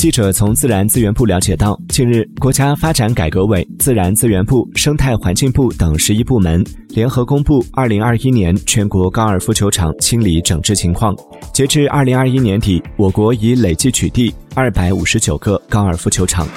记者从自然资源部了解到近日国家发展改革委自然资源部生态环境部等十一部门联合公布二零二一年全国高尔夫球场清理整治情况。截至二零二一年底我国已累计取缔二百五十九个高尔夫球场。